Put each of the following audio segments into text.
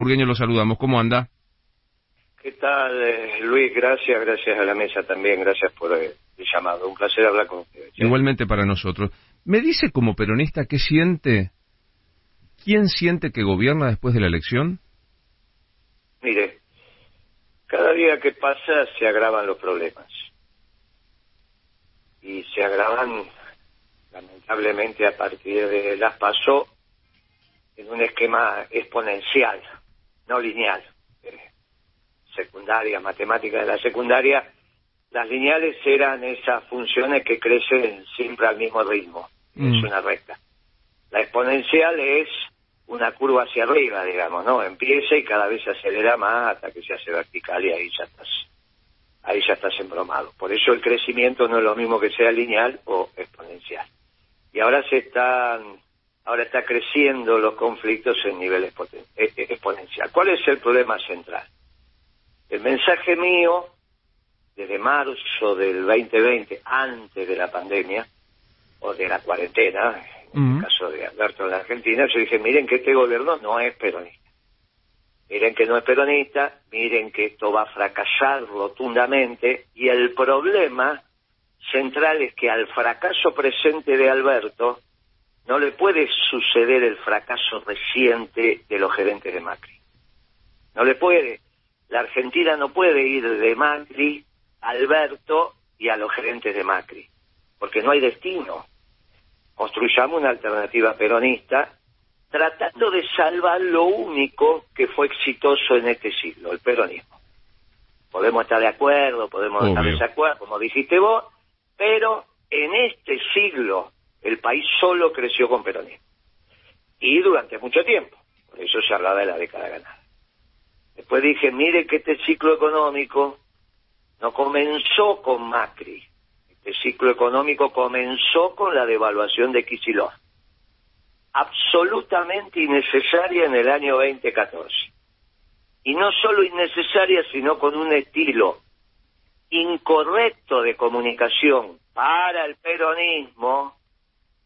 Burgueño lo saludamos. ¿Cómo anda? ¿Qué tal, eh, Luis? Gracias, gracias a la mesa también, gracias por el, llamado. Un placer hablar con ustedes. Igualmente para nosotros. ¿Me dice como peronista qué siente? ¿Quién siente que gobierna después de la elección? Mire, cada día que pasa se agravan los problemas. Y se agravan, lamentablemente, a partir de las PASO en un esquema exponencial, no lineal. Eh, secundaria, matemática de la secundaria, las lineales eran esas funciones que crecen siempre al mismo ritmo, es mm. una recta. La exponencial es una curva hacia arriba, digamos, ¿no? Empieza y cada vez se acelera más hasta que se hace vertical y ahí ya estás, ahí ya estás embromado. Por eso el crecimiento no es lo mismo que sea lineal o exponencial. Y ahora se están, ahora está creciendo los conflictos en nivel e, e, exponencial. ¿Cuál es el problema central? El mensaje mío desde marzo del 2020, antes de la pandemia, o de la cuarentena, en el caso de Alberto de Argentina, yo dije, miren que este gobierno no es peronista. Miren que no es peronista, miren que esto va a fracasar rotundamente, y el problema central es que al fracaso presente de Alberto no le puede suceder el fracaso reciente de los gerentes de Macri. No le puede. La Argentina no puede ir de Macri Alberto y a los gerentes de Macri, porque no hay destino. Construyamos una alternativa peronista tratando de salvar lo único que fue exitoso en este siglo, el peronismo. Podemos estar de acuerdo, podemos estar de desacuerdo, como dijiste vos, pero en este siglo el país solo creció con peronismo. Y durante mucho tiempo. Por eso se hablaba de la década ganada. Después dije, mire que este ciclo económico no comenzó con Macri. Este ciclo económico comenzó con la devaluación de Kicillof. Absolutamente innecesaria en el año 2014. Y no solo innecesaria, sino con un estilo incorrecto de comunicación para el peronismo,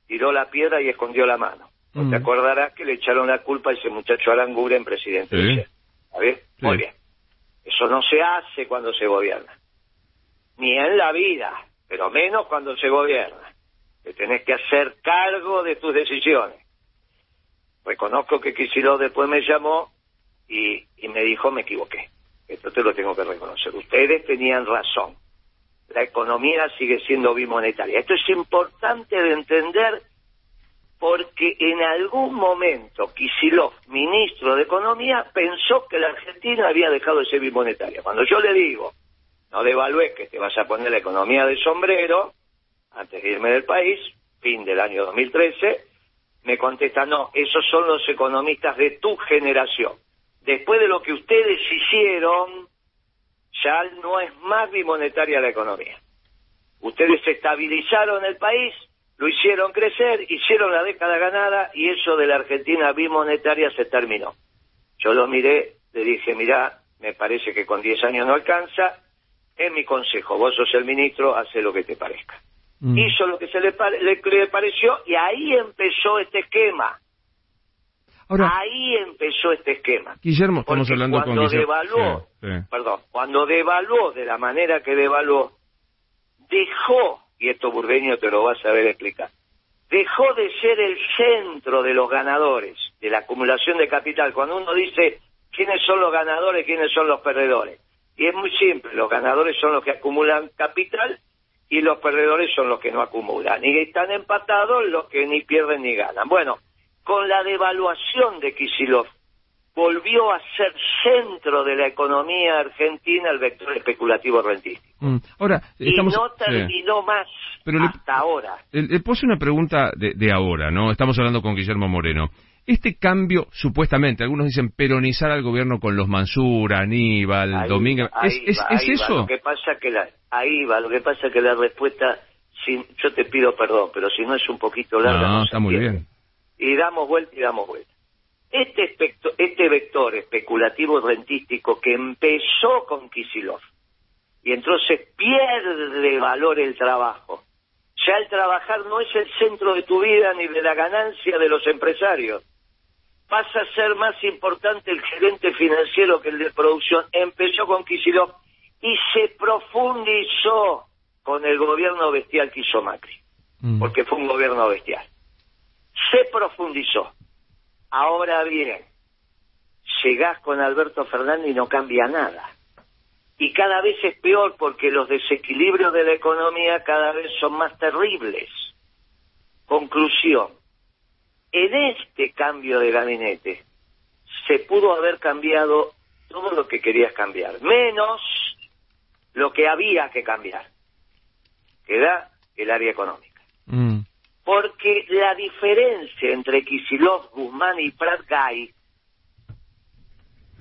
tiró la piedra y escondió la mano. ¿Te mm. acordarás que le echaron la culpa a ese muchacho Aranguren, presidente? ¿Está bien? Muy bien. Eso no se hace cuando se gobierna ni en la vida, pero menos cuando se gobierna. Te tenés que hacer cargo de tus decisiones. Reconozco que Kicillof después me llamó y, y me dijo me equivoqué. Esto te lo tengo que reconocer. Ustedes tenían razón. La economía sigue siendo bimonetaria. Esto es importante de entender porque en algún momento Kicillof, ministro de Economía, pensó que la Argentina había dejado de ser bimonetaria. Cuando yo le digo no devalúes que te vas a poner la economía de sombrero antes de irme del país, fin del año 2013, me contesta, no, esos son los economistas de tu generación. Después de lo que ustedes hicieron, ya no es más bimonetaria la economía. Ustedes estabilizaron el país, lo hicieron crecer, hicieron la década ganada y eso de la Argentina bimonetaria se terminó. Yo lo miré, le dije, mira, me parece que con 10 años no alcanza, es mi consejo, vos sos el ministro, hace lo que te parezca. Mm. Hizo lo que se le, pareció y ahí empezó este esquema. Ahí empezó este esquema. Guillermo, estamos hablando cuando con devaluó, perdón, cuando devaluó de la manera que devaluó, dejó, y esto Burdeño te lo va a saber explicar, dejó de ser el centro de los ganadores, de la acumulación de capital. Cuando uno dice quiénes son los ganadores, quiénes son los perdedores, y es muy simple, los ganadores son los que acumulan capital y los perdedores son los que no acumulan. Y están empatados los que ni pierden ni ganan. Bueno, con la devaluación de Kisilov, volvió a ser centro de la economía argentina el vector especulativo rentístico. Mm. Ahora, y no terminó más hasta ahora. Le, puse una pregunta de, de ahora, ¿no? Estamos hablando con Guillermo Moreno. Este cambio, supuestamente, algunos dicen peronizar al gobierno con los Mansura, Aníbal, Domínguez, ¿es, es, eso? Lo que pasa que la, ahí va, lo que pasa que la respuesta, yo te pido perdón, pero si no es un poquito larga. No, está muy bien. Y damos vuelta y damos vuelta. Este, este vector especulativo rentístico que empezó con Kisilov, y entonces pierde valor el trabajo. Ya el trabajar no es el centro de tu vida ni de la ganancia de los empresarios pasa a ser más importante el gerente financiero que el de producción. Empezó con Kicillof y se profundizó con el gobierno bestial que hizo Macri, mm. porque fue un gobierno bestial. Se profundizó. Ahora bien, llegás con Alberto Fernández y no cambia nada. Y cada vez es peor porque los desequilibrios de la economía cada vez son más terribles. Conclusión, en este cambio de gabinete se pudo haber cambiado todo lo que querías cambiar, menos lo que había que cambiar, que era el área económica. Porque la diferencia entre Kisilov, Guzmán y Prat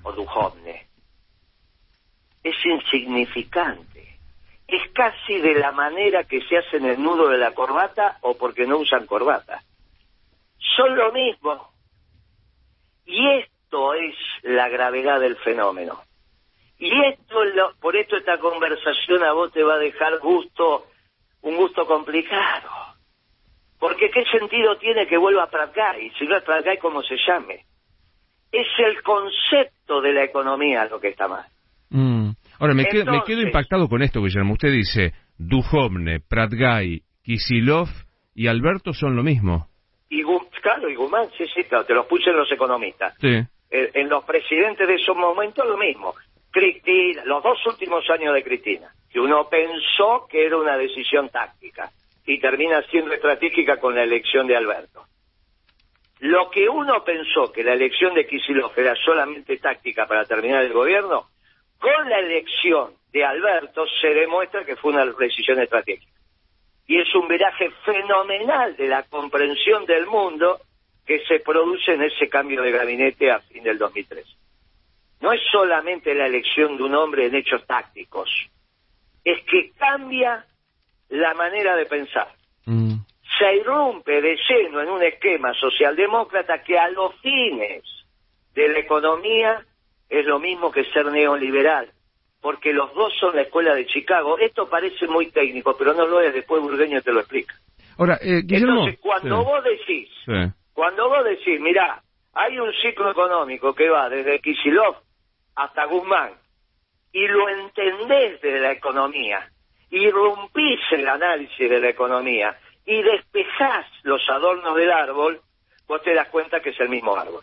o Duhovne es insignificante. Es casi de la manera que se hace en el nudo de la corbata o porque no usan corbata. Son lo mismo. Y esto es la gravedad del fenómeno. Y esto, por esto esta conversación a vos te va a dejar gusto, un gusto complicado. Porque qué sentido tiene que vuelva a y si no es y como se llame. Es el concepto de la economía lo que está mal. Mm. Ahora, me, quedo, me quedo impactado con esto, Guillermo. Usted dice, Duhovne, Pratgay, Kisilov y Alberto son lo mismo. Y, claro, y Guzmán, sí, sí, claro, te los puse en los economistas. Sí. En, los presidentes de esos momentos lo mismo. Cristina, los dos últimos años de Cristina, que uno pensó que era una decisión táctica y termina siendo estratégica con la elección de Alberto. Lo que uno pensó que la elección de Kisilov era solamente táctica para terminar el gobierno, con la elección de Alberto se demuestra que fue una decisión estratégica. Y es un viraje fenomenal de la comprensión del mundo que se produce en ese cambio de gabinete a fin del 2003. No es solamente la elección de un hombre en hechos tácticos, es que cambia la manera de pensar. Mm. Se irrumpe de lleno en un esquema socialdemócrata que a los fines de la economía es lo mismo que ser neoliberal, porque los dos son la escuela de Chicago. Esto parece muy técnico, pero no lo es, después Burgueño te lo explica. Ahora, eh, Entonces, cuando vos decís, cuando vos decís, mirá, hay un ciclo económico que va desde Kisilov hasta Guzmán, y lo entendés de la economía, irrumpís el análisis de la economía, y despejás los adornos del árbol, vos te das cuenta que es el mismo árbol.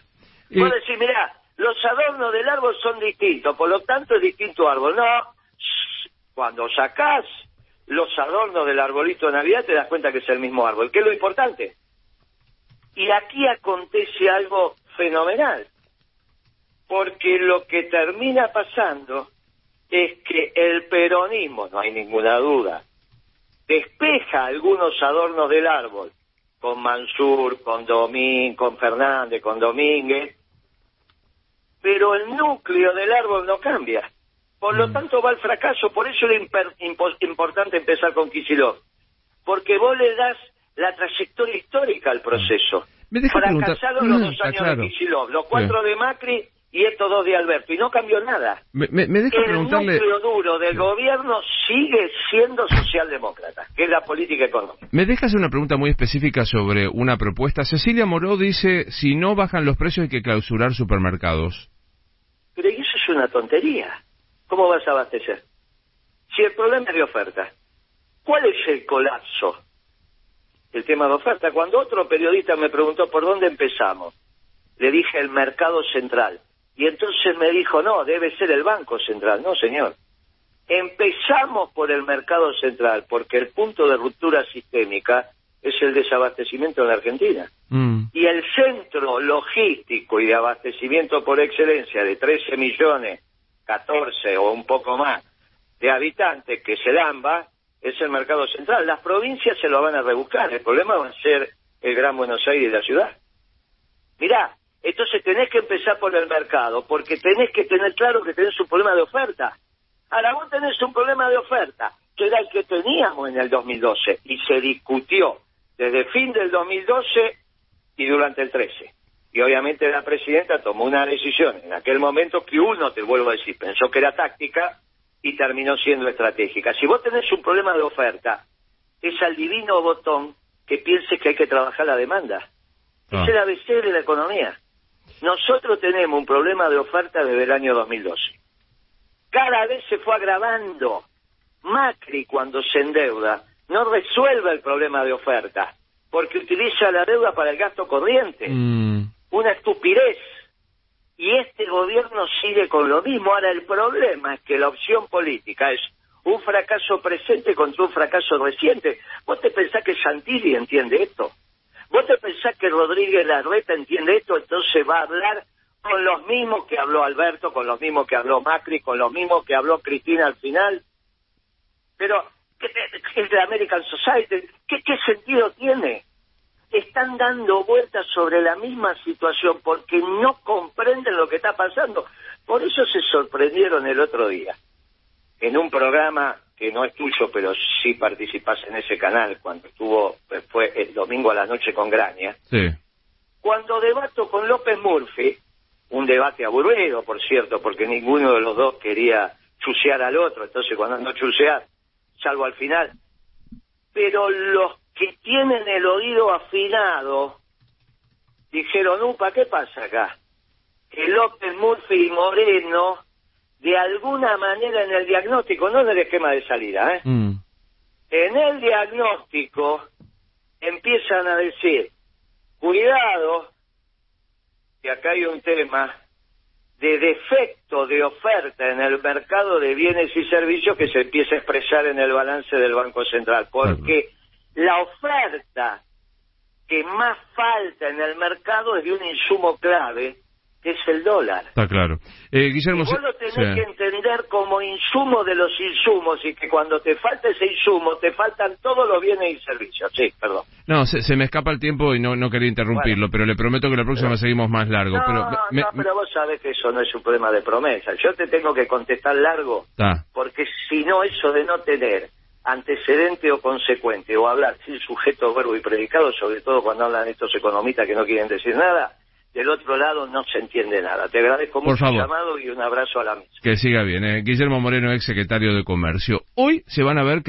Vos decís, mirá, los adornos del árbol son distintos, por lo tanto es distinto árbol. No, cuando sacás los adornos del arbolito de Navidad te das cuenta que es el mismo árbol, que es lo importante. Y aquí acontece algo fenomenal, porque lo que termina pasando es que el peronismo, no hay ninguna duda, despeja algunos adornos del árbol, con Mansur, con Domín, con Fernández, con Domínguez, pero el núcleo del árbol no cambia. Por lo mm. tanto va al fracaso, por eso es importante empezar con Kisilov, porque vos le das la trayectoria histórica al proceso. Me deja Fracasaron los dos años de Kisilov, los cuatro de Macri y estos dos de Alberto, y no cambió nada. Me, deja el preguntarle... núcleo duro del gobierno sigue siendo socialdemócrata, que es la política económica. Me deja hacer una pregunta muy específica sobre una propuesta. Cecilia Moró dice, si no bajan los precios hay que clausurar supermercados. Pero eso es una tontería. ¿Cómo vas a abastecer? Si el problema es de oferta, ¿cuál es el colapso? El tema de oferta. Cuando otro periodista me preguntó por dónde empezamos, le dije el mercado central. Y entonces me dijo, no, debe ser el Banco Central. No, señor. Empezamos por el mercado central, porque el punto de ruptura sistémica es el desabastecimiento en la Argentina. Mm. Y el centro logístico y de abastecimiento por excelencia de 13 millones, 14 o un poco más de habitantes, que es el AMBA, es el mercado central. Las provincias se lo van a rebuscar, el problema va a ser el Gran Buenos Aires y la ciudad. Mirá, entonces tenés que empezar por el mercado, porque tenés que tener claro que tenés un problema de oferta. Ahora vos tenés un problema de oferta, que era el que teníamos en el 2012, y se discutió desde fin del 2012 y durante el 13. Y obviamente la presidenta tomó una decisión en aquel momento que uno, te vuelvo a decir, pensó que era táctica y terminó siendo estratégica. Si vos tenés un problema de oferta, es al divino botón que pienses que hay que trabajar la demanda. Es ah. el ABC de la economía. Nosotros tenemos un problema de oferta desde el año 2012. Cada vez se fue agravando. Macri, cuando se endeuda, no resuelve el problema de oferta, porque utiliza la deuda para el gasto corriente. Mm. Una estupidez. Y este gobierno sigue con lo mismo. Ahora, el problema es que la opción política es un fracaso presente contra un fracaso reciente. ¿Vos te pensás que Santilli entiende esto? ¿Vos te pensás que Rodríguez Larreta entiende esto? Entonces va a hablar con los mismos que habló Alberto, con los mismos que habló Macri, con los mismos que habló Cristina al final. Pero, ¿qué es de American Society? ¿Qué, ¿Qué sentido tiene? Están dando vueltas sobre la misma situación porque no comprenden lo que está pasando. Por eso se sorprendieron el otro día. En un programa que no es tuyo, pero sí participas en ese canal cuando estuvo, fue el domingo a la noche con Graña. Sí. Cuando debato con López Murphy, un debate aburrido, por cierto, porque ninguno de los dos quería chusear al otro, entonces cuando no chusear, salvo al final. Pero los que tienen el oído afinado dijeron, upa, ¿qué pasa acá? Que López Murphy y Moreno, de alguna manera en el diagnóstico, no en el esquema de salida, ¿eh? Mm. En el diagnóstico empiezan a decir, cuidado, y acá hay un tema de defecto de oferta en el mercado de bienes y servicios que se empieza a expresar en el balance del Banco Central, porque la oferta que más falta en el mercado es de un insumo clave, que es el dólar. Está claro. Eh, Guillermo, vos lo tenés que entender como insumo de los insumos y que cuando te falta ese insumo te faltan todos los bienes y servicios. Sí, perdón. No, se, me escapa el tiempo y no, no quería interrumpirlo, pero le prometo que la próxima seguimos más largo. No, pero, no, pero vos sabés que eso no es un problema de promesa. Yo te tengo que contestar largo, porque si no, eso de no tener antecedente o consecuente o hablar sin sujeto, verbo y predicado, sobre todo cuando hablan estos economistas que no quieren decir nada, del otro lado no se entiende nada. Te agradezco mucho el llamado y un abrazo a la mesa. Que siga bien. Eh. Guillermo Moreno, ex secretario de Comercio. Hoy se van a ver